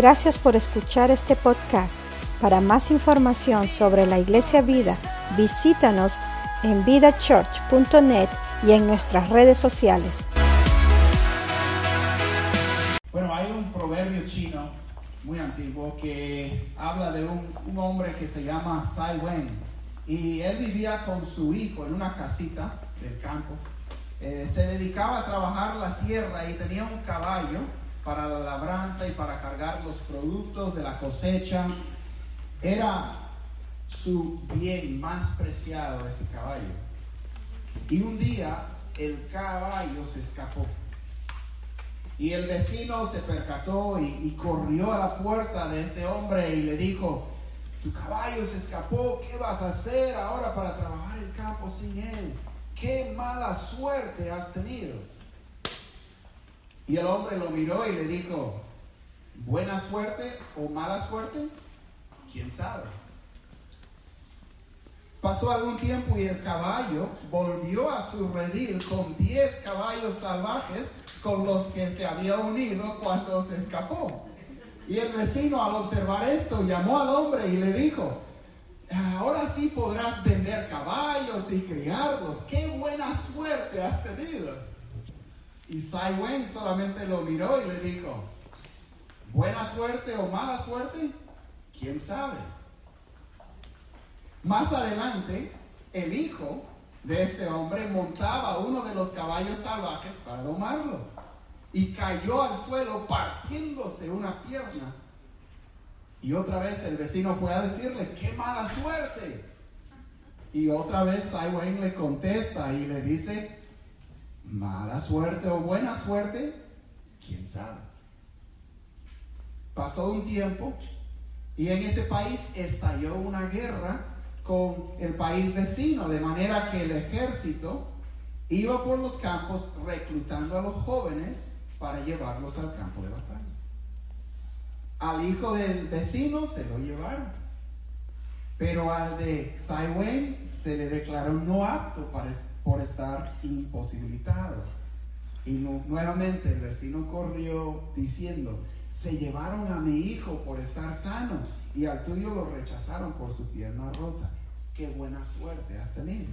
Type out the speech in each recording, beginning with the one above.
Gracias por escuchar este podcast. Para más información sobre la Iglesia Vida, visítanos en vidachurch.net y en nuestras redes sociales. Bueno, hay un proverbio chino muy antiguo que habla de un, un hombre que se llama Sai Wen y él vivía con su hijo en una casita del campo. Eh, se dedicaba a trabajar la tierra y tenía un caballo para la labranza y para cargar los productos de la cosecha. Era su bien más preciado este caballo. Y un día el caballo se escapó. Y el vecino se percató y, corrió a la puerta de este hombre y le dijo, tu caballo se escapó, ¿qué vas a hacer ahora para trabajar el campo sin él? ¿Qué mala suerte has tenido? Y el hombre lo miró y le dijo, ¿buena suerte o mala suerte? ¿Quién sabe? Pasó algún tiempo y el caballo volvió a su redil con 10 caballos salvajes con los que se había unido cuando se escapó. Y el vecino al observar esto llamó al hombre y le dijo, ahora sí podrás vender caballos y criarlos. ¡Qué buena suerte has tenido! Y Sai Wen solamente lo miró y le dijo, ¿buena suerte o mala suerte? ¿Quién sabe? Más adelante, el hijo de este hombre montaba uno de los caballos salvajes para domarlo y cayó al suelo partiéndose una pierna. Y otra vez el vecino fue a decirle, qué mala suerte. Y otra vez Sai Wen le contesta y le dice, mala suerte o buena suerte, quién sabe. Pasó un tiempo y en ese país estalló una guerra con el país vecino, de manera que el ejército iba por los campos reclutando a los jóvenes para llevarlos al campo de batalla. Al hijo del vecino se lo llevaron, pero al de Saiwen se le declaró no apto para, por estar imposibilitado. Y nuevamente el vecino corrió diciendo, se llevaron a mi hijo por estar sano y al tuyo lo rechazaron por su pierna rota. Qué buena suerte has tenido.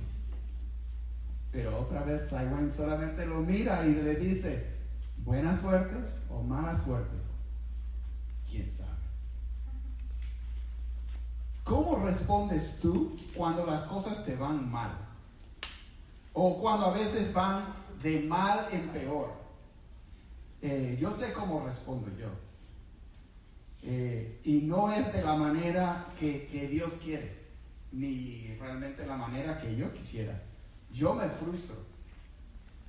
Pero otra vez Saiwen solamente lo mira y le dice, buena suerte o mala suerte. ¿Quién sabe? ¿Cómo respondes tú cuando las cosas te van mal? O cuando a veces van de mal en peor. Eh, yo sé cómo respondo yo. Eh, y no es de la manera que, Dios quiere, ni realmente la manera que yo quisiera. Yo me frustro.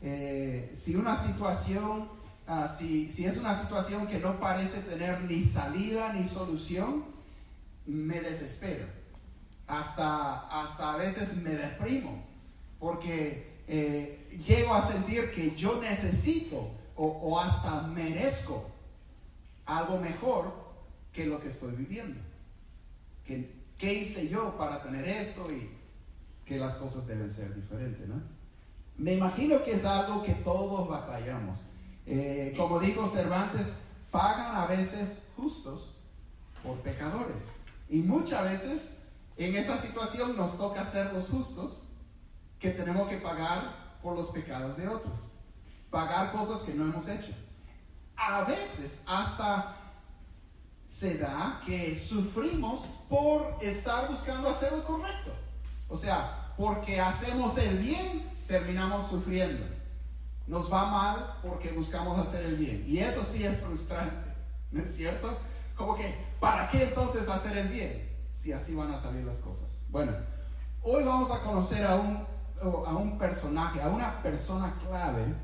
Eh, si una situación, si, si es una situación que no parece tener ni salida ni solución, me desespero. Hasta, hasta a veces me deprimo, porque eh, llego a sentir que yo necesito o, o hasta merezco algo mejor que lo que estoy viviendo. ¿Qué, ¿Qué, hice yo para tener esto y que las cosas deben ser diferentes? ¿no? Me imagino que es algo que todos batallamos. Eh, como digo, Cervantes, pagan a veces justos por pecadores. Y muchas veces en esa situación nos toca ser los justos que tenemos que pagar por los pecados de otros. Pagar cosas que no hemos hecho. A veces hasta se da que sufrimos por estar buscando hacer lo correcto. O sea, porque hacemos el bien, terminamos sufriendo. Nos va mal porque buscamos hacer el bien. Y eso sí es frustrante, ¿no es cierto? Como que, ¿para qué entonces hacer el bien? Si así van a salir las cosas. Bueno, hoy vamos a conocer a un, a un personaje, a una persona clave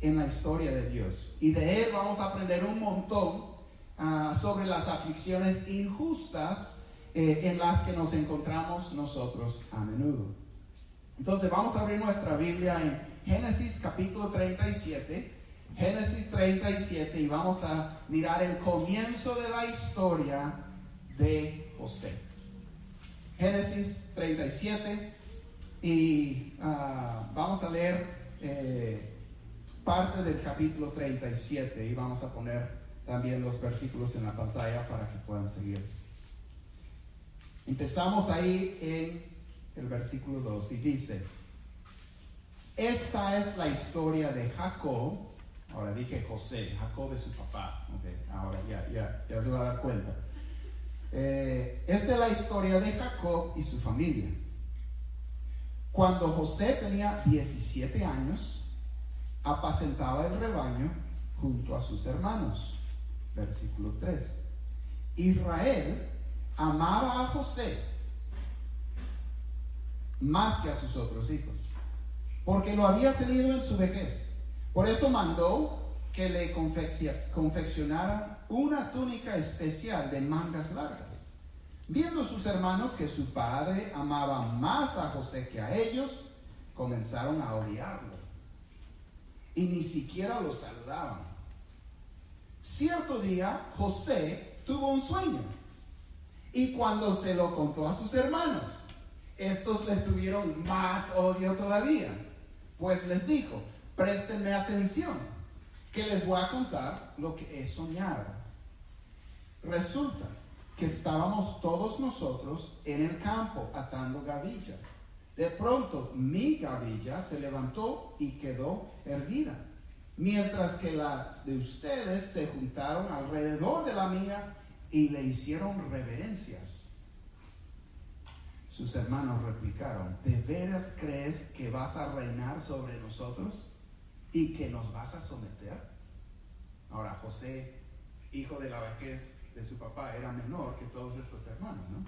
en la historia de Dios. Y de él vamos a aprender un montón Uh, sobre las aflicciones injustas eh, en las que nos encontramos nosotros a menudo. Entonces vamos a abrir nuestra Biblia en Génesis capítulo 37, Génesis 37 y vamos a mirar el comienzo de la historia de José. Génesis 37 y uh, vamos a leer eh, parte del capítulo 37 y vamos a poner también los versículos en la pantalla para que puedan seguir. Empezamos ahí en el versículo 2 y dice, esta es la historia de Jacob, ahora dije José, Jacob es su papá, ahora ya, ya, ya se va a dar cuenta. Eh, esta es la historia de Jacob y su familia. Cuando José tenía 17 años, apacentaba el rebaño junto a sus hermanos. Versículo 3. Israel amaba a José más que a sus otros hijos, porque lo había tenido en su vejez. Por eso mandó que le confeccionaran una túnica especial de mangas largas. Viendo sus hermanos que su padre amaba más a José que a ellos, comenzaron a odiarlo y ni siquiera lo saludaban. Cierto día José tuvo un sueño y cuando se lo contó a sus hermanos, estos le tuvieron más odio todavía, pues les dijo, préstenme atención, que les voy a contar lo que he soñado. Resulta que estábamos todos nosotros en el campo atando gavillas. De pronto mi gavilla se levantó y quedó erguida, mientras que las de ustedes se juntaron alrededor de la mía y le hicieron reverencias. Sus hermanos replicaron, ¿de veras crees que vas a reinar sobre nosotros y que nos vas a someter? Ahora José, hijo de la vejez de su papá, era menor que todos estos hermanos, ¿no?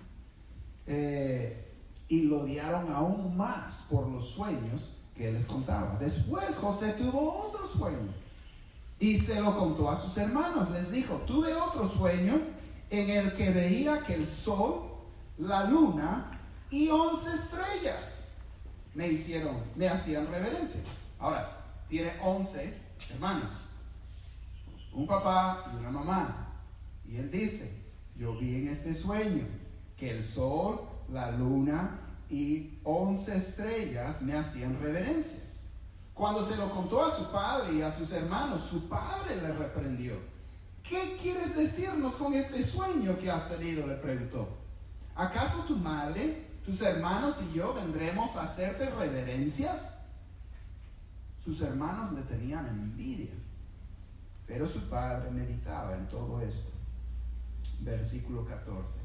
Eh, y lo odiaron aún más por los sueños que él les contaba. Después José tuvo otro sueño y se lo contó a sus hermanos. Les dijo, tuve otro sueño en el que veía que el sol, la luna y once estrellas me hicieron, me hacían reverencias. Ahora, tiene once hermanos, un papá y una mamá. Y él dice, yo vi en este sueño que el sol, la luna y once estrellas me hacían reverencias. Cuando se lo contó a su padre y a sus hermanos, su padre le reprendió. ¿Qué quieres decirnos con este sueño que has tenido? le preguntó. ¿Acaso tu madre, tus hermanos y yo vendremos a hacerte reverencias? Sus hermanos le tenían envidia, pero su padre meditaba en todo esto versículo 14.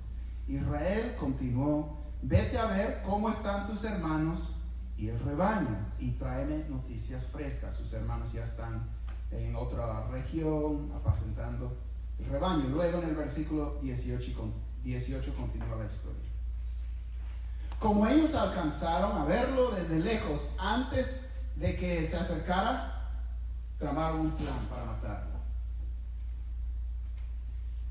Israel continuó, vete a ver cómo están tus hermanos y el rebaño y tráeme noticias frescas. Sus hermanos ya están en otra región apacentando el rebaño. Luego en el versículo 18, 18 continúa la historia. Como ellos alcanzaron a verlo desde lejos antes de que se acercara, tramaron un plan para matarlo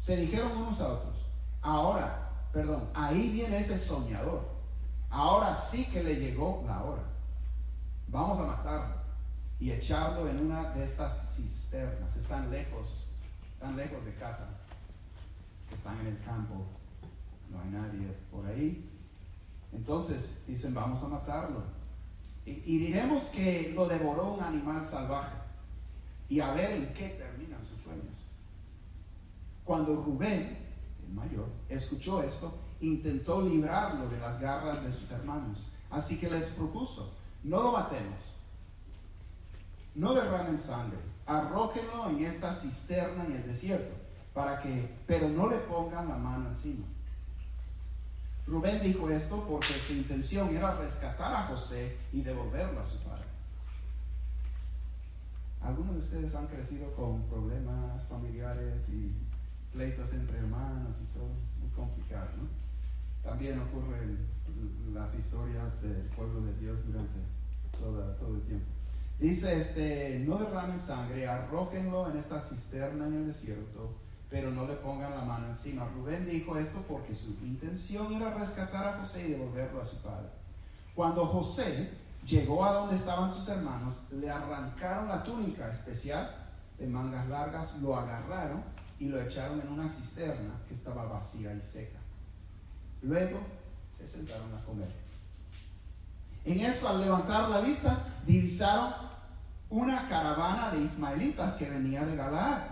se dijeron unos a otros, ahora, perdón, ahí viene ese soñador. Ahora sí que le llegó la hora. Vamos a matarlo y echarlo en una de estas cisternas. Están lejos, están lejos de casa. Están en el campo. No hay nadie por ahí. Entonces dicen, vamos a matarlo. Y, y que lo devoró un animal salvaje. Y a ver en qué. Cuando Rubén, el mayor, escuchó esto, intentó librarlo de las garras de sus hermanos. Así que les propuso, no lo matemos, no derramen sangre, arrójenlo en esta cisterna en el desierto, para que, pero no le pongan la mano encima. Rubén dijo esto porque su intención era rescatar a José y devolverlo a su padre. Algunos de ustedes han crecido con problemas familiares y pleitos entre hermanos y todo, muy complicado, ¿no? También ocurren las historias del pueblo de Dios durante todo el tiempo. Dice, este, no derramen sangre, arrójenlo en esta cisterna en el desierto, pero no le pongan la mano encima. Rubén dijo esto porque su intención era rescatar a José y devolverlo a su padre. Cuando José llegó a donde estaban sus hermanos, le arrancaron la túnica especial de mangas largas, lo agarraron y lo echaron en una cisterna que estaba vacía y seca. Luego se sentaron a comer. En eso, al levantar la vista, divisaron una caravana de ismaelitas que venía de Galaad.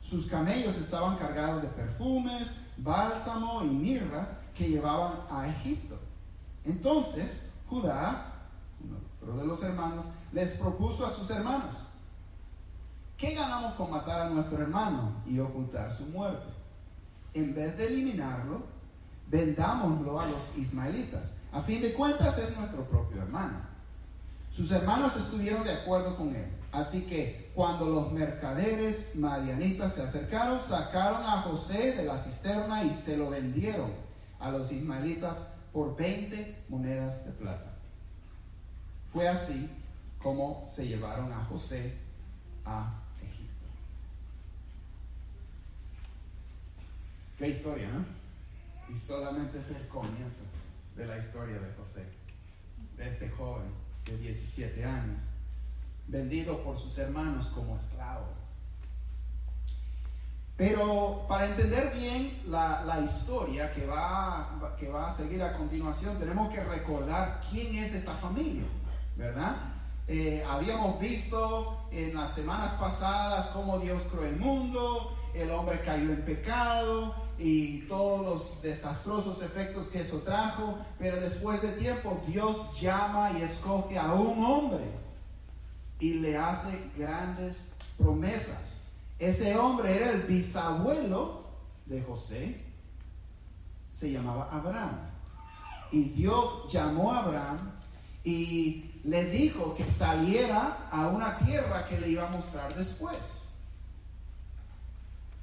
Sus camellos estaban cargados de perfumes, bálsamo y mirra que llevaban a Egipto. Entonces Judá, uno de los hermanos, les propuso a sus hermanos, ¿qué ganamos con matar a nuestro hermano y ocultar su muerte? En vez de eliminarlo, vendámoslo a los ismaelitas. A fin de cuentas es nuestro propio hermano. Sus hermanos estuvieron de acuerdo con él. Así que cuando los mercaderes madianitas se acercaron, sacaron a José de la cisterna y se lo vendieron a los ismaelitas por 20 monedas de plata. Fue así como se llevaron a José a Egipto. Qué historia, ¿no? Y solamente es el comienzo de la historia de José, de este joven de 17 años vendido por sus hermanos como esclavo. Pero para entender bien la, historia que va, que va a seguir a continuación, tenemos que recordar quién es esta familia, ¿verdad? Eh, habíamos visto en las semanas pasadas cómo Dios creó el mundo, el hombre cayó en pecado y todos los desastrosos efectos que eso trajo, pero después de tiempo Dios llama y escoge a un hombre y le hace grandes promesas. Ese hombre era el bisabuelo de José, se llamaba Abraham. Y Dios llamó a Abraham y le dijo que saliera a una tierra que le iba a mostrar después.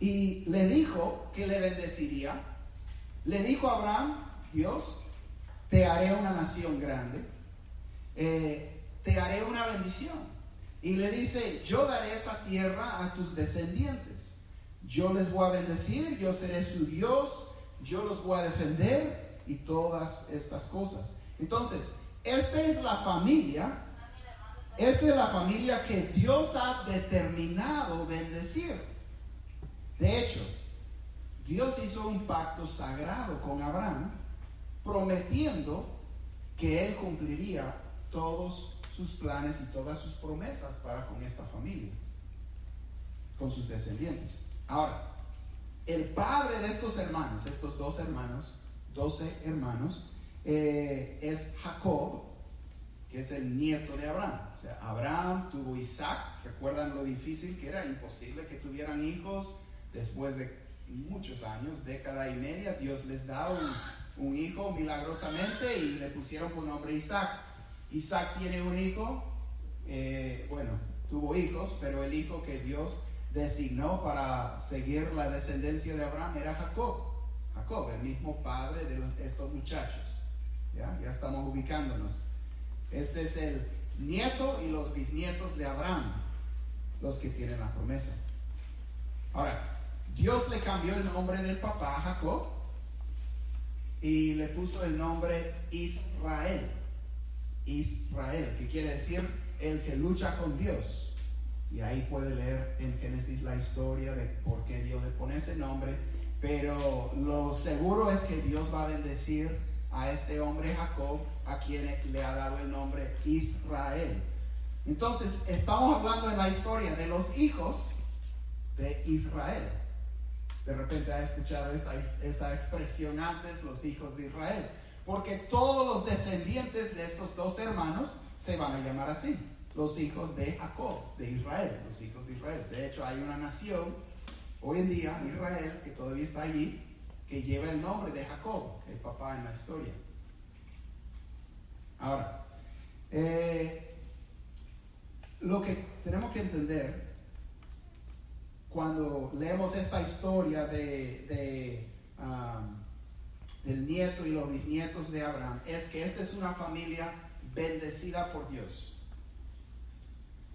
Y le dijo que le bendeciría. Le dijo a Abraham, Dios, te haré una nación grande, eh, te haré una bendición. Y le dice, yo daré esa tierra a tus descendientes. Yo les voy a bendecir, yo seré su Dios, yo los voy a defender y todas estas cosas. Entonces, esta es la familia, esta es la familia que Dios ha determinado bendecir. De hecho, Dios hizo un pacto sagrado con Abraham, prometiendo que él cumpliría todos sus planes y todas sus promesas para con esta familia, con sus descendientes. Ahora, el padre de estos hermanos, estos dos hermanos, doce hermanos, eh, es Jacob, que es el nieto de Abraham. O sea, Abraham tuvo Isaac, recuerdan lo difícil que era, imposible que tuvieran hijos después de muchos años, década y media, Dios les da un, hijo milagrosamente y le pusieron por nombre Isaac. Isaac tiene un hijo, eh, bueno, tuvo hijos, pero el hijo que Dios designó para seguir la descendencia de Abraham era Jacob. Jacob, el mismo padre de estos muchachos. ¿Ya? ya estamos ubicándonos. Este es el nieto y los bisnietos de Abraham, los que tienen la promesa. Ahora, Dios le cambió el nombre del papá Jacob y le puso el nombre Israel. Israel, que quiere decir el que lucha con Dios. Y ahí puede leer en Génesis la historia de por qué Dios le pone ese nombre. Pero lo seguro es que Dios va a bendecir a este hombre Jacob, a quien le ha dado el nombre Israel. Entonces, estamos hablando de la historia de los hijos de Israel. De repente ha escuchado esa, esa expresión antes, los hijos de Israel porque todos los descendientes de estos dos hermanos se van a llamar así, los hijos de Jacob, de Israel, los hijos de Israel. De hecho, hay una nación hoy en día, Israel, que todavía está allí, que lleva el nombre de Jacob, el papá en la historia. Ahora, eh, lo que tenemos que entender cuando leemos esta historia de, del nieto y los bisnietos de Abraham es que esta es una familia bendecida por Dios.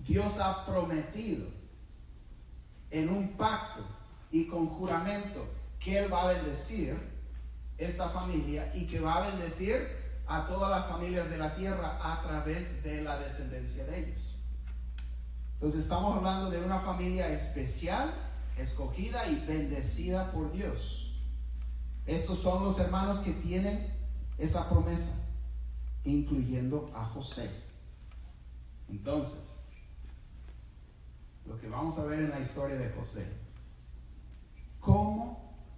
Dios ha prometido en un pacto y con juramento que Él va a bendecir esta familia y que va a bendecir a todas las familias de la tierra a través de la descendencia de ellos. Entonces estamos hablando de una familia especial, escogida y bendecida por Dios. Estos son los hermanos que tienen esa promesa, incluyendo a José. Entonces, lo que vamos a ver en la historia de José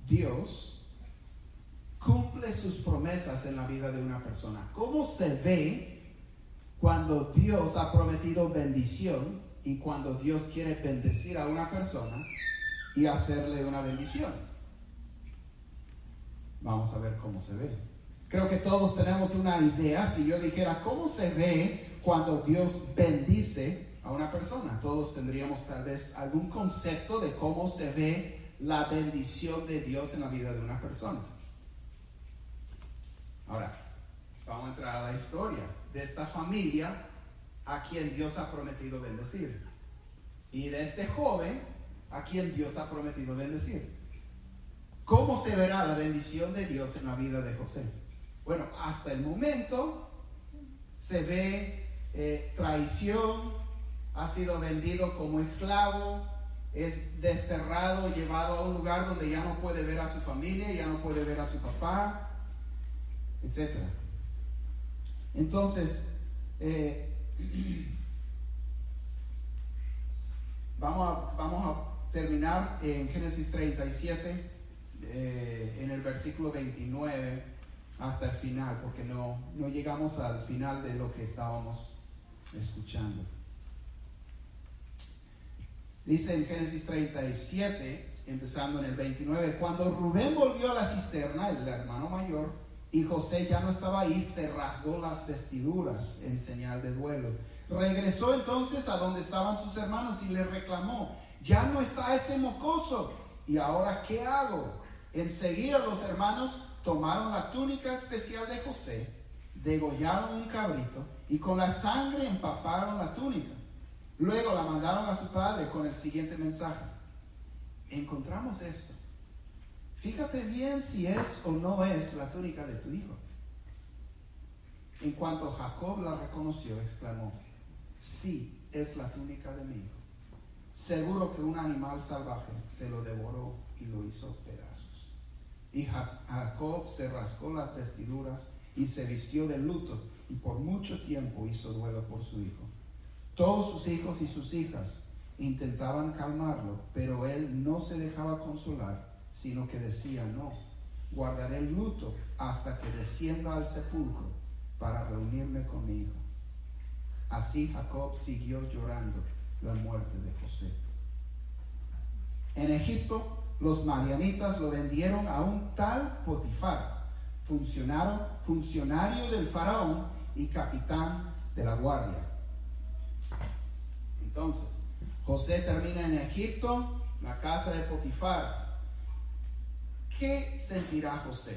Dios cumple sus promesas en la vida de una persona? ¿Cómo se ve cuando Dios ha prometido bendición y cuando Dios quiere bendecir a una persona y hacerle una bendición? Vamos a ver cómo se ve. Creo que todos tenemos una idea, si yo dijera, ¿cómo se ve cuando Dios bendice a una persona? Todos tendríamos tal vez algún concepto de cómo se ve la bendición de Dios en la vida de una persona. Ahora, vamos a entrar a la historia de esta familia a quien Dios ha prometido bendecir. Y de este joven a quien Dios ha prometido bendecir. ¿Cómo se verá la bendición de Dios en la vida de José? Bueno, hasta el momento se ve eh, traición, ha sido vendido como esclavo, es desterrado, llevado a un lugar donde ya no puede ver a su familia, ya no puede ver a su papá, etc. Entonces, eh, vamos, a, vamos a terminar en Génesis 37, eh, en el versículo 29 hasta el final, porque no, no llegamos al final de lo que estábamos escuchando. Dice en Génesis 37, empezando en el 29, cuando Rubén volvió a la cisterna, el hermano mayor, y José ya no estaba ahí, se rasgó las vestiduras en señal de duelo. Regresó entonces a donde estaban sus hermanos y le reclamó, ya no está este mocoso, ¿y ahora qué hago? Enseguida los hermanos tomaron la túnica especial de José, degollaron un cabrito y con la sangre empaparon la túnica. Luego la mandaron a su padre con el siguiente mensaje. Encontramos esto. Fíjate bien si es o no es la túnica de tu hijo. En cuanto Jacob la reconoció, exclamó, sí, es la túnica de mi hijo. Seguro que un animal salvaje se lo devoró y lo hizo pedazos. Y Jacob se rascó las vestiduras y se vistió de luto y por mucho tiempo hizo duelo por su hijo. Todos sus hijos y sus hijas intentaban calmarlo, pero él no se dejaba consolar, sino que decía, no, guardaré el luto hasta que descienda al sepulcro para reunirme con mi hijo. Así Jacob siguió llorando la muerte de José. En Egipto, los madianitas lo vendieron a un tal Potifar, funcionario, funcionario del faraón y capitán de la guardia. Entonces, José termina en Egipto, la casa de Potifar. ¿Qué sentirá José?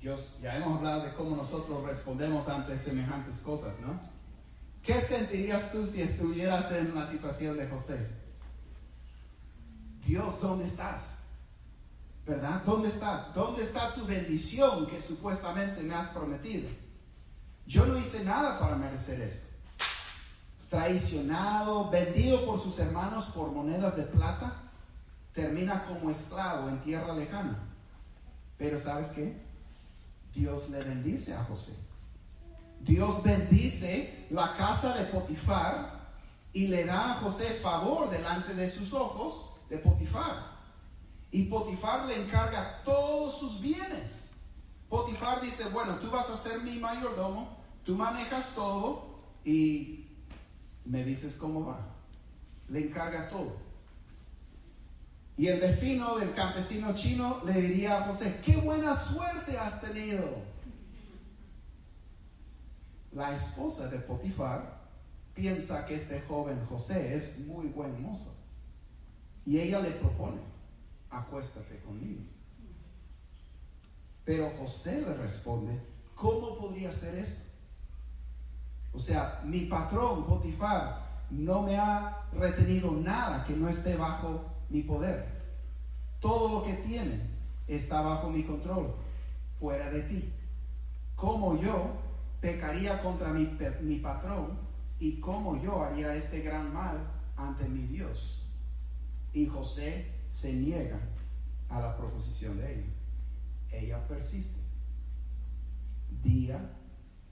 Dios, ya hemos hablado de cómo nosotros respondemos ante semejantes cosas, ¿no? ¿Qué sentirías tú si estuvieras en la situación de José? Dios, ¿dónde estás? ¿Verdad? ¿Dónde estás? ¿Dónde está tu bendición que supuestamente me has prometido? Yo no hice nada para merecer esto. Traicionado, vendido por sus hermanos por monedas de plata, termina como esclavo en tierra lejana. Pero ¿sabes qué? Dios le bendice a José. Dios bendice la casa de Potifar y le da a José favor delante de sus ojos de Potifar. Y Potifar le encarga todos sus bienes. Potifar dice, bueno, tú vas a ser mi mayordomo, tú manejas todo y me dices cómo va. Le encarga todo. Y el vecino del campesino chino le diría a José, qué buena suerte has tenido. La esposa de Potifar piensa que este joven José es muy buen mozo. Y ella le propone, acuéstate conmigo. Pero José le responde, ¿cómo podría ser esto? O sea, mi patrón, Potifar, no me ha retenido nada que no esté bajo mi poder. Todo lo que tiene está bajo mi control, fuera de ti. ¿Cómo yo pecaría contra mi, mi patrón y cómo yo haría este gran mal ante mi Dios? Y José se niega a la proposición de ella. Ella persiste. Día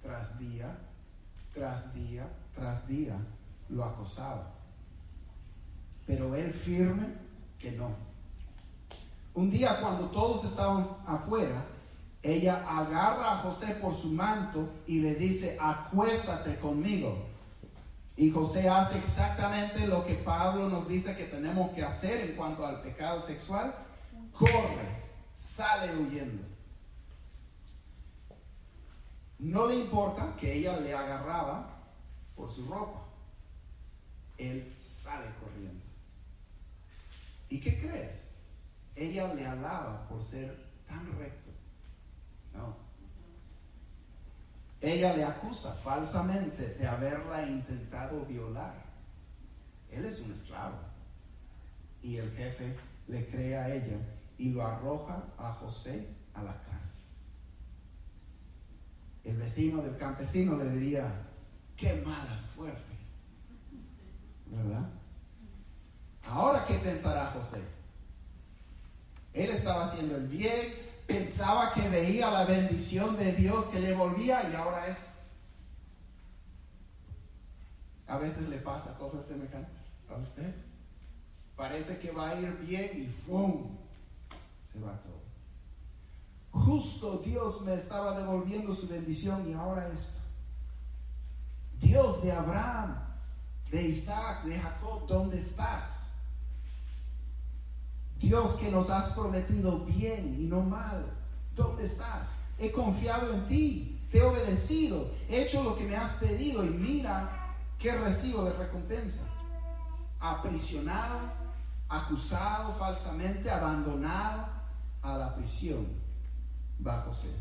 tras día, tras día, tras día, lo acosaba. pero él firme que no. Un día cuando todos estaban afuera, ella agarra a José por su manto y le dice, acuéstate conmigo. Y José hace exactamente lo que Pablo nos dice que tenemos que hacer en cuanto al pecado sexual. Corre, sale huyendo. No le importa que ella le agarraba por su ropa. Él sale corriendo. ¿Y qué crees? Ella le alaba por ser tan recto. No. Ella le acusa falsamente de haberla intentado violar. Él es un esclavo. Y el jefe le cree a ella y lo arroja a José a la cárcel. El vecino del campesino le diría, qué mala suerte. ¿Verdad? Ahora, ¿qué pensará José? Él estaba haciendo el bien, pensaba que veía la bendición de Dios que le volvía y ahora es. A veces le pasa cosas semejantes a usted. Parece que va a ir bien y ¡pum! Se va todo. Justo Dios me estaba devolviendo su bendición y ahora esto. Dios de Abraham, de Isaac, de Jacob, ¿dónde estás? Dios que nos has prometido bien y no mal, ¿dónde estás? He confiado en ti, te he obedecido, he hecho lo que me has pedido y mira qué recibo de recompensa. Aprisionado, acusado falsamente, abandonado a la prisión bajo ser,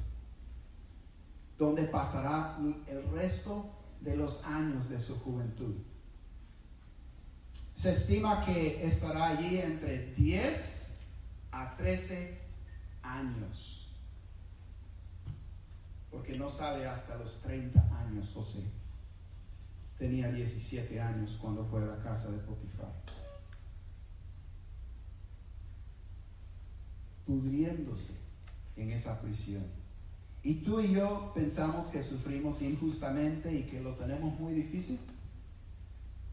donde pasará el resto de los años de su juventud. Se estima que estará allí entre 10 a 13 años. Porque no sale hasta los 30 años José. Tenía 17 años cuando fue a la casa de Potifar. Pudriéndose en esa prisión. Y tú y yo pensamos que sufrimos injustamente y que lo tenemos muy difícil.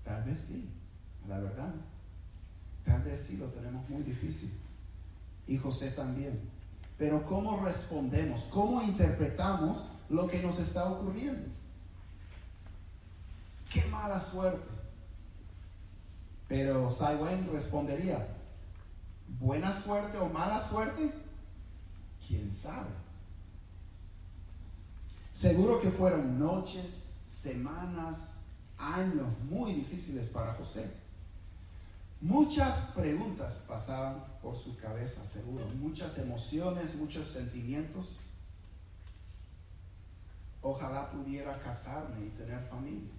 Tal vez sí la verdad. Tal vez sí lo tenemos muy difícil. Y José también. Pero ¿cómo respondemos? ¿Cómo interpretamos lo que nos está ocurriendo? Qué mala suerte. Pero Saiwen respondería, ¿buena suerte o mala suerte? ¿Quién sabe? Seguro que fueron noches, semanas, años muy difíciles para José. Muchas preguntas pasaban por su cabeza, seguro, muchas emociones, muchos sentimientos. Ojalá pudiera casarme y tener familia.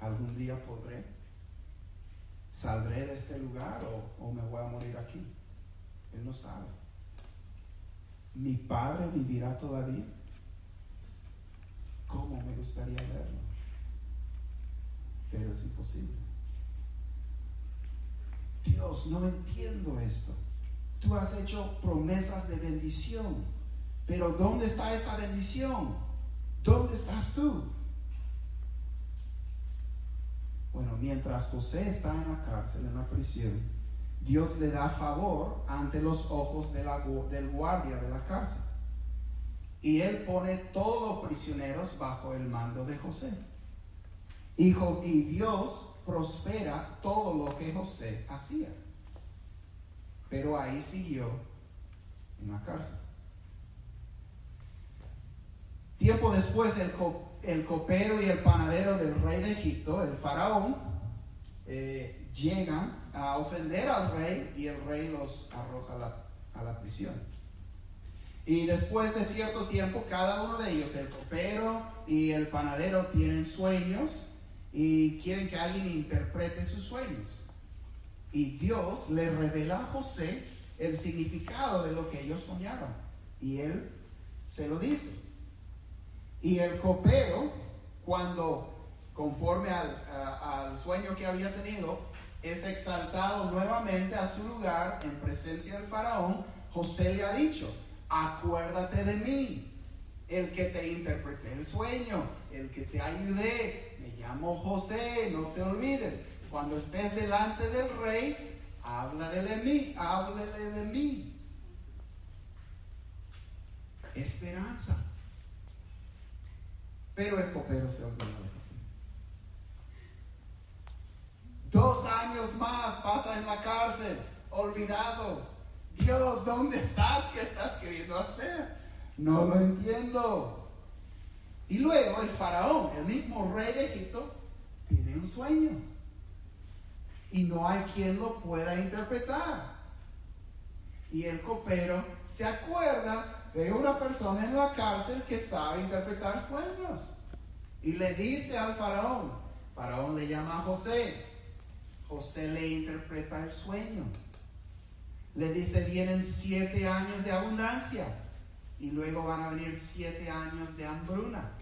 ¿Algún día podré? ¿Saldré de este lugar o, o me voy a morir aquí? Él no sabe. ¿Mi padre vivirá todavía? ¿Cómo me gustaría verlo? Pero es imposible. Dios, no entiendo esto. Tú has hecho promesas de bendición, pero ¿dónde está esa bendición? ¿Dónde estás tú? Bueno, mientras José está en la cárcel, en la prisión, Dios le da favor ante los ojos del guardia de la cárcel. Y él pone todos los prisioneros bajo el mando de José. Hijo, y Dios prospera todo lo que José hacía. Pero ahí siguió en la cárcel. Tiempo después, el, copero y el panadero del rey de Egipto, el faraón, eh, llegan a ofender al rey y el rey los arroja a la, a la prisión. Y después de cierto tiempo, cada uno de ellos, el copero y el panadero, tienen sueños y quieren que alguien interprete sus sueños. Y Dios le revela a José el significado de lo que ellos soñaron. Y él se lo dice. Y el copero, cuando conforme al, sueño que había tenido, es exaltado nuevamente a su lugar en presencia del faraón, José le ha dicho, acuérdate de mí, el que te interpreté el sueño, el que te ayudé, llamo José, no te olvides. Cuando estés delante del rey, háblale de mí, háblale de mí. Esperanza. Pero el copero se olvidó de José. Dos años más pasa en la cárcel, olvidado. Dios, ¿dónde estás? ¿Qué estás queriendo hacer? No lo entiendo. Y luego el faraón, el mismo rey de Egipto, tiene un sueño. Y no hay quien lo pueda interpretar. Y el copero se acuerda de una persona en la cárcel que sabe interpretar sueños. Y le dice al faraón, faraón le llama a José, José le interpreta el sueño. Le dice, vienen siete años de abundancia y luego van a venir siete años de hambruna.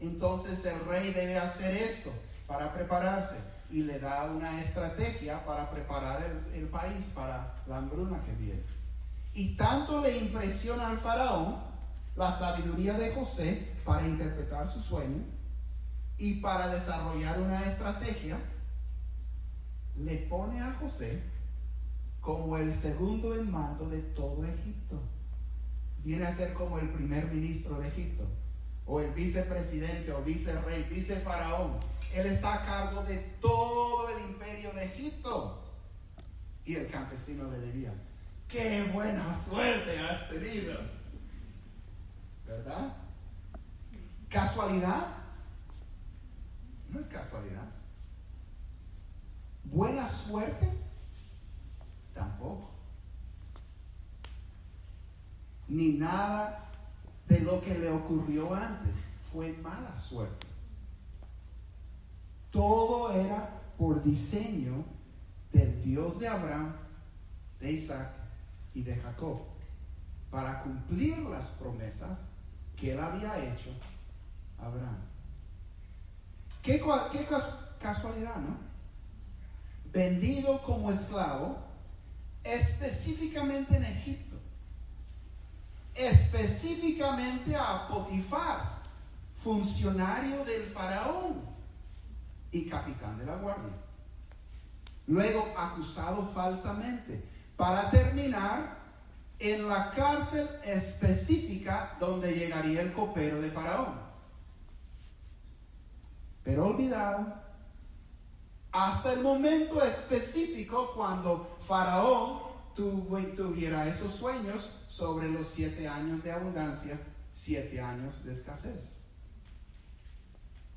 Entonces el rey debe hacer esto para prepararse y le da una estrategia para preparar el, país para la hambruna que viene. Y tanto le impresiona al faraón la sabiduría de José para interpretar su sueño y para desarrollar una estrategia, le pone a José como el segundo en mando de todo Egipto. Viene a ser como el primer ministro de Egipto o el vicepresidente o vicerrey, vicefaraón. Él está a cargo de todo el imperio de Egipto. Y el campesino le diría, qué buena suerte has tenido. ¿Verdad? ¿Casualidad? No es casualidad. ¿Buena suerte? Tampoco. Ni nada de lo que le ocurrió antes fue mala suerte. Todo era por diseño del Dios de Abraham, de Isaac y de Jacob, para cumplir las promesas que él había hecho a Abraham. Qué, qué casualidad, ¿no? Vendido como esclavo, específicamente en Egipto específicamente a Potifar, funcionario del faraón y capitán de la guardia. Luego acusado falsamente, para terminar en la cárcel específica donde llegaría el copero de faraón. Pero olvidado hasta el momento específico cuando faraón tuviera esos sueños sobre los siete años de abundancia, siete años de escasez.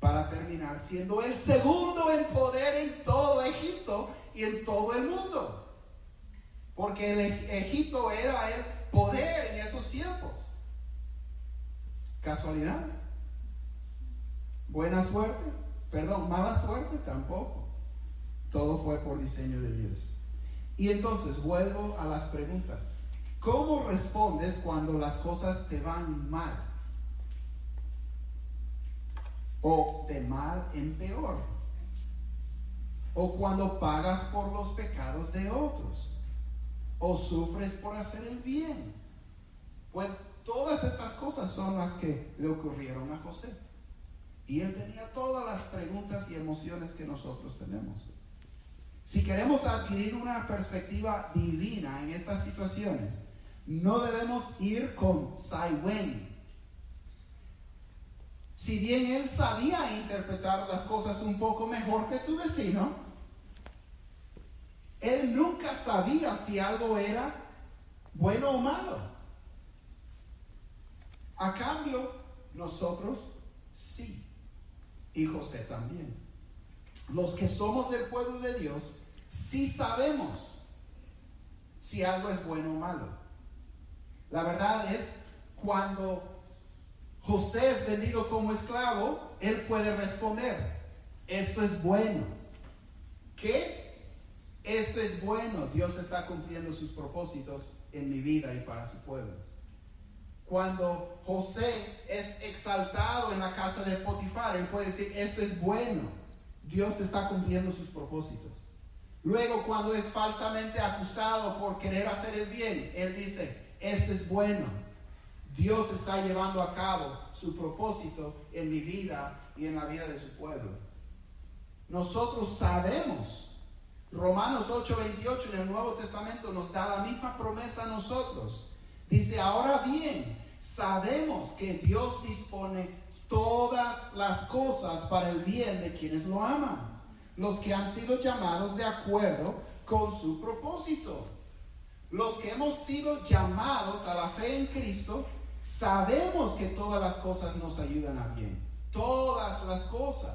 Para terminar siendo el segundo en poder en todo Egipto y en todo el mundo. Porque Egipto era el poder en esos tiempos. ¿Casualidad? ¿Buena suerte? Perdón, mala suerte tampoco. Todo fue por diseño de Dios. Y entonces vuelvo a las preguntas. ¿Cómo respondes cuando las cosas te van mal? O de mal en peor. O cuando pagas por los pecados de otros. O sufres por hacer el bien. Pues todas estas cosas son las que le ocurrieron a José. Y él tenía todas las preguntas y emociones que nosotros tenemos. Si queremos adquirir una perspectiva divina en estas situaciones, no debemos ir con Sai Wen. Si bien él sabía interpretar las cosas un poco mejor que su vecino, él nunca sabía si algo era bueno o malo. A cambio, nosotros sí. Y José también los que somos del pueblo de Dios, sí sabemos si algo es bueno o malo. La verdad es, cuando José es vendido como esclavo, él puede responder, esto es bueno. ¿Qué? Esto es bueno. Dios está cumpliendo sus propósitos en mi vida y para su pueblo. Cuando José es exaltado en la casa de Potifar, él puede decir, esto es bueno Dios está cumpliendo sus propósitos. Luego, cuando es falsamente acusado por querer hacer el bien, Él dice, esto es bueno. Dios está llevando a cabo su propósito en mi vida y en la vida de su pueblo. nosotros sabemos. Romanos 8:28 en el Nuevo Testamento nos da la misma promesa a nosotros. Dice, ahora bien, sabemos que Dios dispone todas las cosas para el bien de quienes lo aman, los que han sido llamados de acuerdo con su propósito. Los que hemos sido llamados a la fe en Cristo, sabemos que todas las cosas nos ayudan a bien. Todas las cosas.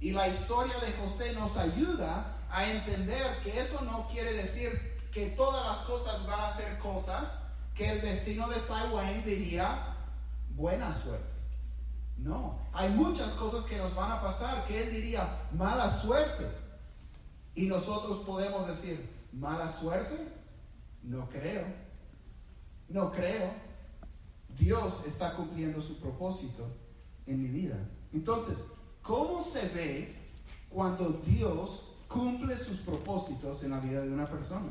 Y la historia de José nos ayuda a entender que eso no quiere decir que todas las cosas van a ser cosas que el vecino de Saiwan diría buena suerte. No, hay muchas cosas que nos van a pasar que él diría mala suerte. Y nosotros podemos decir, mala suerte, no creo, no creo. Dios está cumpliendo su propósito en mi vida. Entonces, ¿Cómo se ve cuando Dios cumple sus propósitos en la vida de una persona?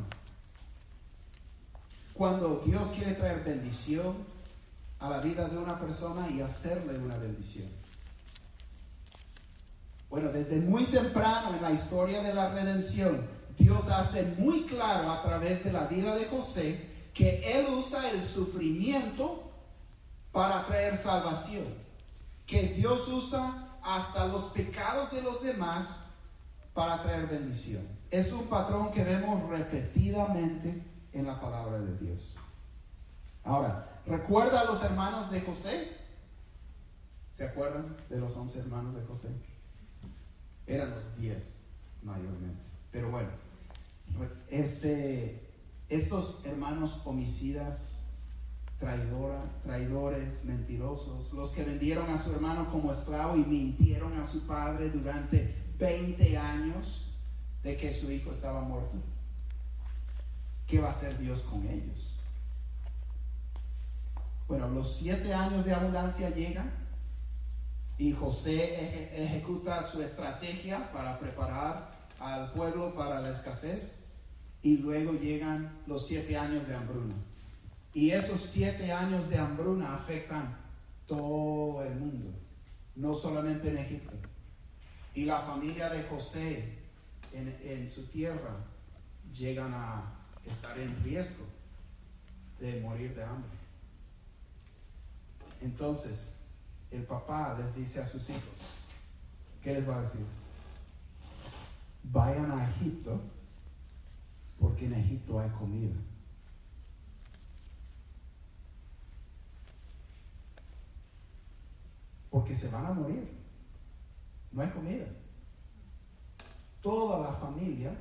Cuando Dios quiere traer bendición a la vida de una persona y hacerle una bendición. Bueno, desde muy temprano en la historia de la redención, Dios hace muy claro a través de la vida de José que Él usa el sufrimiento para traer salvación. Que Dios usa hasta los pecados de los demás para traer bendición. Es un patrón que vemos repetidamente en la palabra de Dios. Ahora, ¿recuerda a los hermanos de José? ¿Se acuerdan de los once hermanos de José? Eran los diez mayormente. Pero bueno, este, estos hermanos homicidas traidora, traidores, mentirosos, los que vendieron a su hermano como esclavo y mintieron a su padre durante 20 años de que su hijo estaba muerto. ¿Qué va a hacer Dios con ellos? Bueno, los siete años de abundancia llegan y José ejecuta su estrategia para preparar al pueblo para la escasez y luego llegan los siete años de hambruna. Y esos siete años de hambruna afectan todo el mundo, no solamente en Egipto. Y la familia de José en, su tierra llegan a estar en riesgo de morir de hambre. Entonces, el papá les dice a sus hijos, ¿qué les va a decir? Vayan a Egipto porque en Egipto hay comida. porque se van a morir. No hay comida. Toda la familia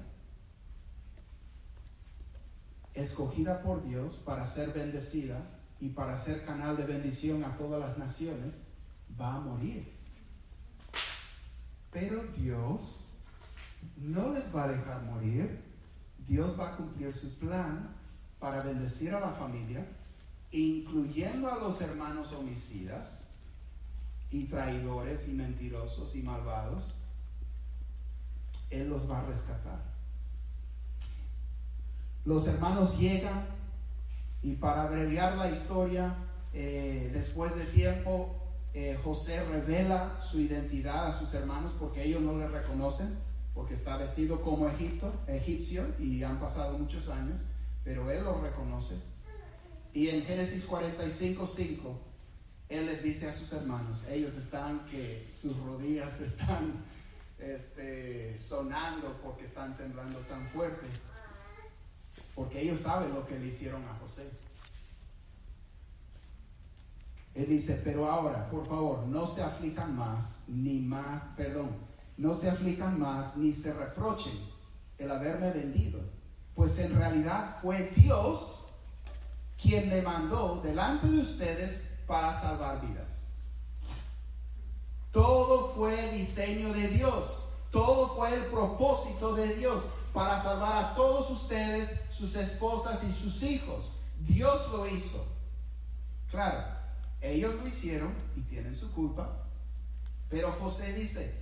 escogida por Dios para ser bendecida y para ser canal de bendición a todas las naciones, va a morir. Pero Dios no les va a dejar morir. Dios va a cumplir su plan para bendecir a la familia, incluyendo a los hermanos homicidas, y traidores y mentirosos y malvados, Él los va a rescatar. Los hermanos llegan y para abreviar la historia, eh, después de tiempo, eh, José revela su identidad a sus hermanos porque ellos no le reconocen, porque está vestido como Egipto, egipcio y han pasado muchos años, pero él los reconoce. Y en Génesis 45, 5 él les dice a sus hermanos, ellos están que sus rodillas están este, sonando porque están temblando tan fuerte, porque ellos saben lo que le hicieron a José. Él dice, pero ahora, por favor, no se aflijan más, ni más, perdón, no se aflijan más, ni se reprochen el haberme vendido, pues en realidad fue Dios quien me mandó delante de ustedes para salvar vidas. Todo fue el diseño de Dios. Todo fue el propósito de Dios para salvar a todos ustedes, sus esposas y sus hijos. Dios lo hizo. Claro, ellos lo hicieron y tienen su culpa. Pero José dice,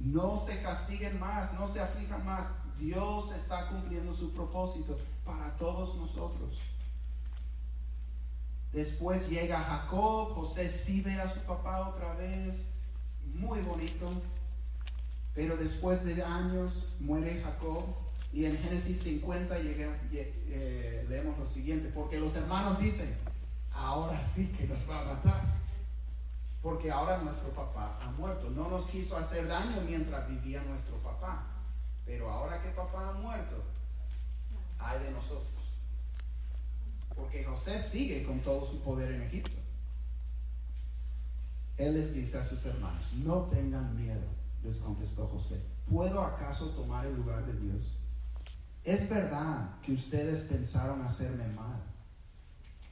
no se castiguen más, no se aflijan más. Dios está cumpliendo su propósito para todos nosotros. Después llega Jacob, José sí ve a su papá otra vez, muy bonito. Pero después de años muere Jacob y en Génesis 50 eh, leemos lo siguiente, porque los hermanos dicen, ahora sí que nos va a matar, porque ahora nuestro papá ha muerto. No nos quiso hacer daño mientras vivía nuestro papá, pero ahora que papá ha muerto, hay de nosotros. Porque José sigue con todo su poder en Egipto. Él les dice a sus hermanos, no tengan miedo, les contestó José. ¿Puedo acaso tomar el lugar de Dios? Es verdad que ustedes pensaron hacerme mal,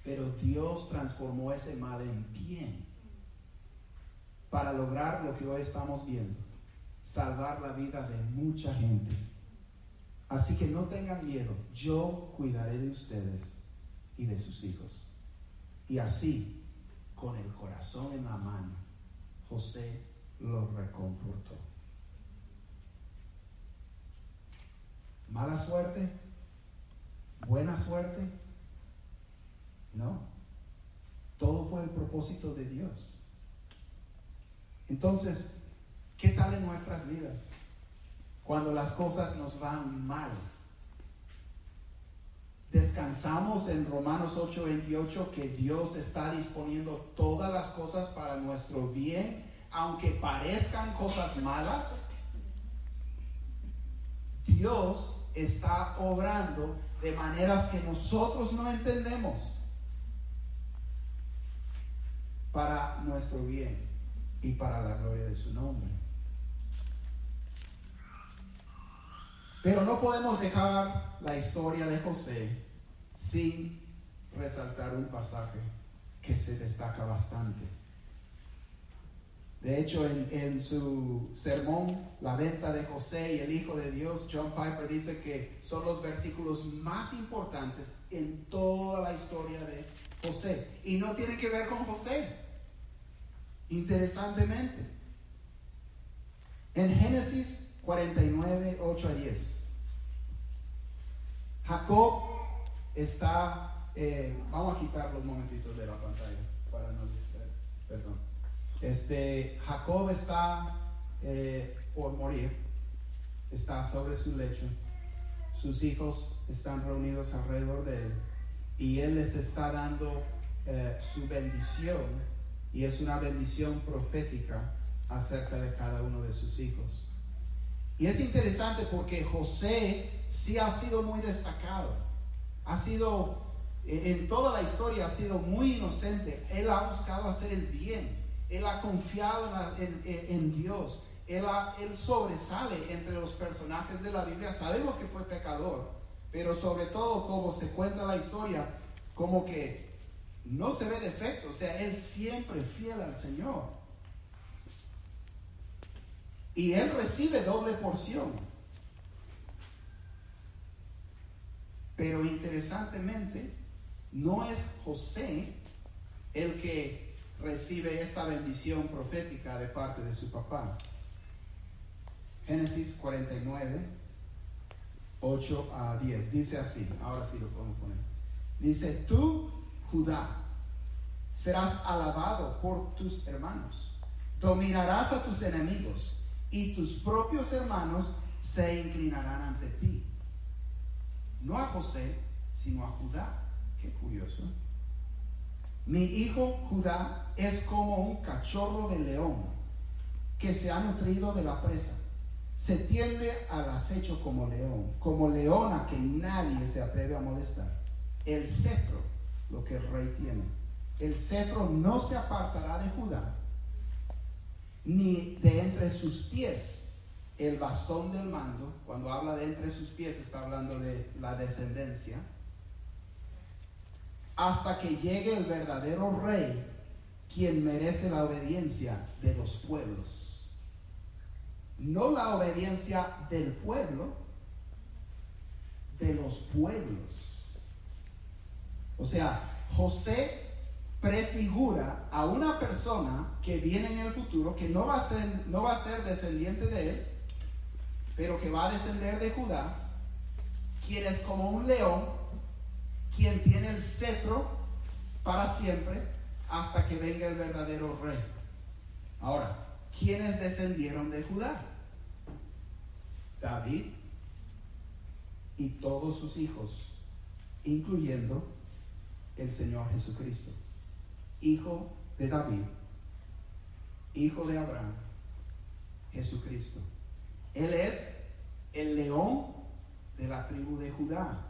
pero Dios transformó ese mal en bien para lograr lo que hoy estamos viendo, salvar la vida de mucha gente. Así que no tengan miedo, yo cuidaré de ustedes y de sus hijos. Y así, con el corazón en la mano, José los reconfortó. ¿Mala suerte? ¿Buena suerte? No. Todo fue el propósito de Dios. Entonces, ¿qué tal en nuestras vidas? Cuando las cosas nos van mal. Descansamos en Romanos 8:28 que Dios está disponiendo todas las cosas para nuestro bien, aunque parezcan cosas malas. Dios está obrando de maneras que nosotros no entendemos para nuestro bien y para la gloria de su nombre. Pero no podemos dejar la historia de José sin resaltar un pasaje que se destaca bastante. De hecho, en, su sermón, La venta de José y el Hijo de Dios, John Piper dice que son los versículos más importantes en toda la historia de José. Y no tiene que ver con José, interesantemente. En Génesis 49, 8 a 10, Jacob está, eh, vamos a quitar los momentitos de la pantalla para no distraer, perdón. Este, Jacob está eh, por morir, está sobre su lecho, sus hijos están reunidos alrededor de él y él les está dando eh, su bendición y es una bendición profética acerca de cada uno de sus hijos. Y es interesante porque José sí ha sido muy destacado, ha sido, en toda la historia ha sido muy inocente, él ha buscado hacer el bien él ha confiado en, Dios. Él, él, sobresale entre los personajes de la Biblia. Sabemos que fue pecador, pero sobre todo como se cuenta la historia, como que no se ve defecto. O sea, él siempre fiel al Señor. Y él recibe doble porción. Pero interesantemente, no es José el que recibe esta bendición profética de parte de su papá. Génesis 49, 8 a 10. Dice así, ahora sí lo podemos poner. Dice, tú, Judá, serás alabado por tus hermanos, dominarás a tus enemigos y tus propios hermanos se inclinarán ante ti. No a José, sino a Judá. Qué curioso. Mi hijo Judá es como un cachorro de león que se ha nutrido de la presa. Se tiende al acecho como león, como leona que nadie se atreve a molestar. El cetro, lo que el rey tiene, el cetro no se apartará de Judá, ni de entre sus pies el bastón del mando. Cuando habla de entre sus pies está hablando de la descendencia hasta que llegue el verdadero rey, quien merece la obediencia de los pueblos. No la obediencia del pueblo, de los pueblos. O sea, José prefigura a una persona que viene en el futuro, que no va a ser, no va a ser descendiente de él, pero que va a descender de Judá, quien es como un león quien tiene el cetro para siempre hasta que venga el verdadero rey. Ahora, ¿quiénes descendieron de Judá? David y todos sus hijos, incluyendo el Señor Jesucristo, hijo de David, hijo de Abraham, Jesucristo. Él es el león de la tribu de Judá.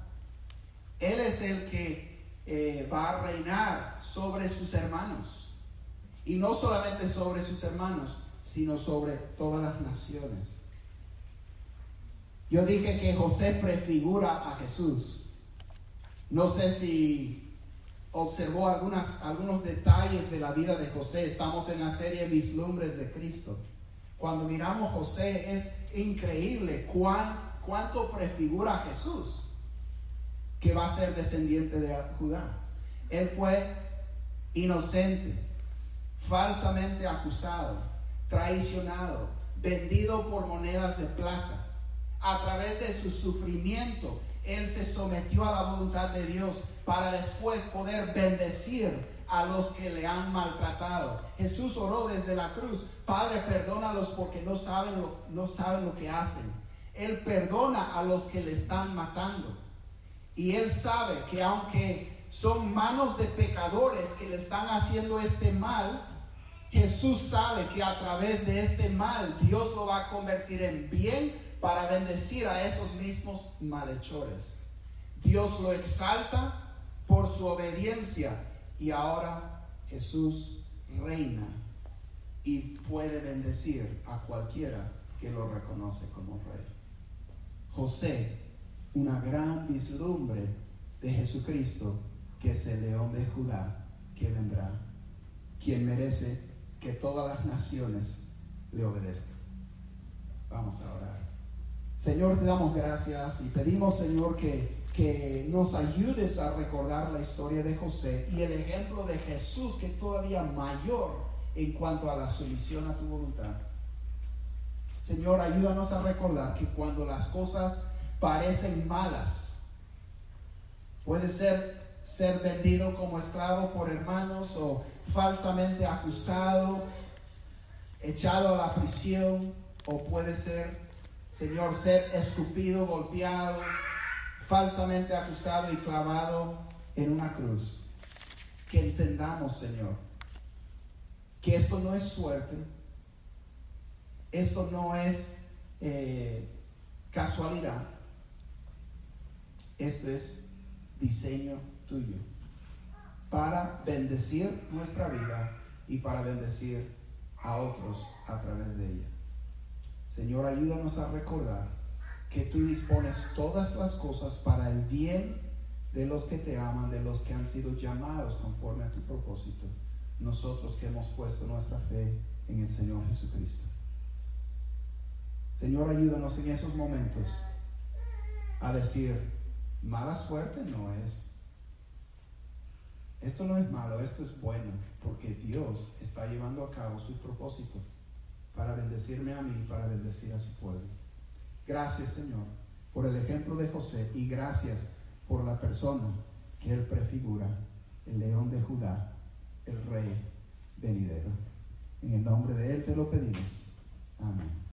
Él es el que eh, va a reinar sobre sus hermanos. Y no solamente sobre sus hermanos, sino sobre todas las naciones. Yo dije que José prefigura a Jesús. No sé si observó algunos detalles de la vida de José. Estamos en la serie Vislumbres de Cristo. Cuando miramos José es increíble cuán, cuánto prefigura a Jesús, que va a ser descendiente de Judá. Él fue inocente, falsamente acusado, traicionado, vendido por monedas de plata. A través de su sufrimiento, Él se sometió a la voluntad de Dios para después poder bendecir a los que le han maltratado. Jesús oró desde la cruz, Padre, perdónalos porque no saben lo, no saben lo que hacen. Él perdona a los que le están matando. Y Él sabe que aunque son manos de pecadores que le están haciendo este mal, Jesús sabe que a través de este mal Dios lo va a convertir en bien para bendecir a esos mismos malhechores. Dios lo exalta por su obediencia y ahora Jesús reina y puede bendecir a cualquiera que lo reconoce como rey. José, una gran vislumbre de Jesucristo, que es el león de Judá que vendrá, quien merece que todas las naciones le obedezcan. Vamos a orar. Señor, te damos gracias y pedimos, Señor, que, que nos ayudes a recordar la historia de José y el ejemplo de Jesús, que todavía mayor en cuanto a la sumisión a tu voluntad. Señor, ayúdanos a recordar que cuando las cosas parecen malas, puede ser ser vendido como esclavo por hermanos o falsamente acusado, echado a la prisión, o puede ser, Señor, ser escupido, golpeado, falsamente acusado y clavado en una cruz. Que entendamos, Señor, que esto no es suerte, esto no es eh, casualidad, esto es diseño tuyo para bendecir nuestra vida y para bendecir a otros a través de ella. Señor, ayúdanos a recordar que tú dispones todas las cosas para el bien de los que te aman, de los que han sido llamados conforme a tu propósito, nosotros que hemos puesto nuestra fe en el Señor Jesucristo. Señor, ayúdanos en esos momentos a decir, mala suerte no es esto no es malo, esto es bueno, porque Dios está llevando a cabo su propósito para bendecirme a mí para bendecir a su pueblo. Gracias, Señor, por el ejemplo de José y gracias por la persona que él prefigura, el león de Judá, el rey venidero. En el nombre de él te lo pedimos. Amén.